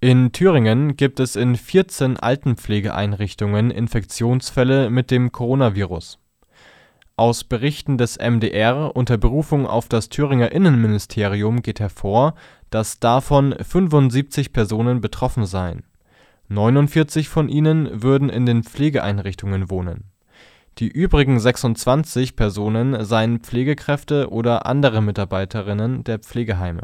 In Thüringen gibt es in 14 Altenpflegeeinrichtungen Infektionsfälle mit dem Coronavirus. Aus Berichten des MDR unter Berufung auf das Thüringer Innenministerium geht hervor, dass davon 75 Personen betroffen seien. 49 von ihnen würden in den Pflegeeinrichtungen wohnen. Die übrigen 26 Personen seien Pflegekräfte oder andere Mitarbeiterinnen der Pflegeheime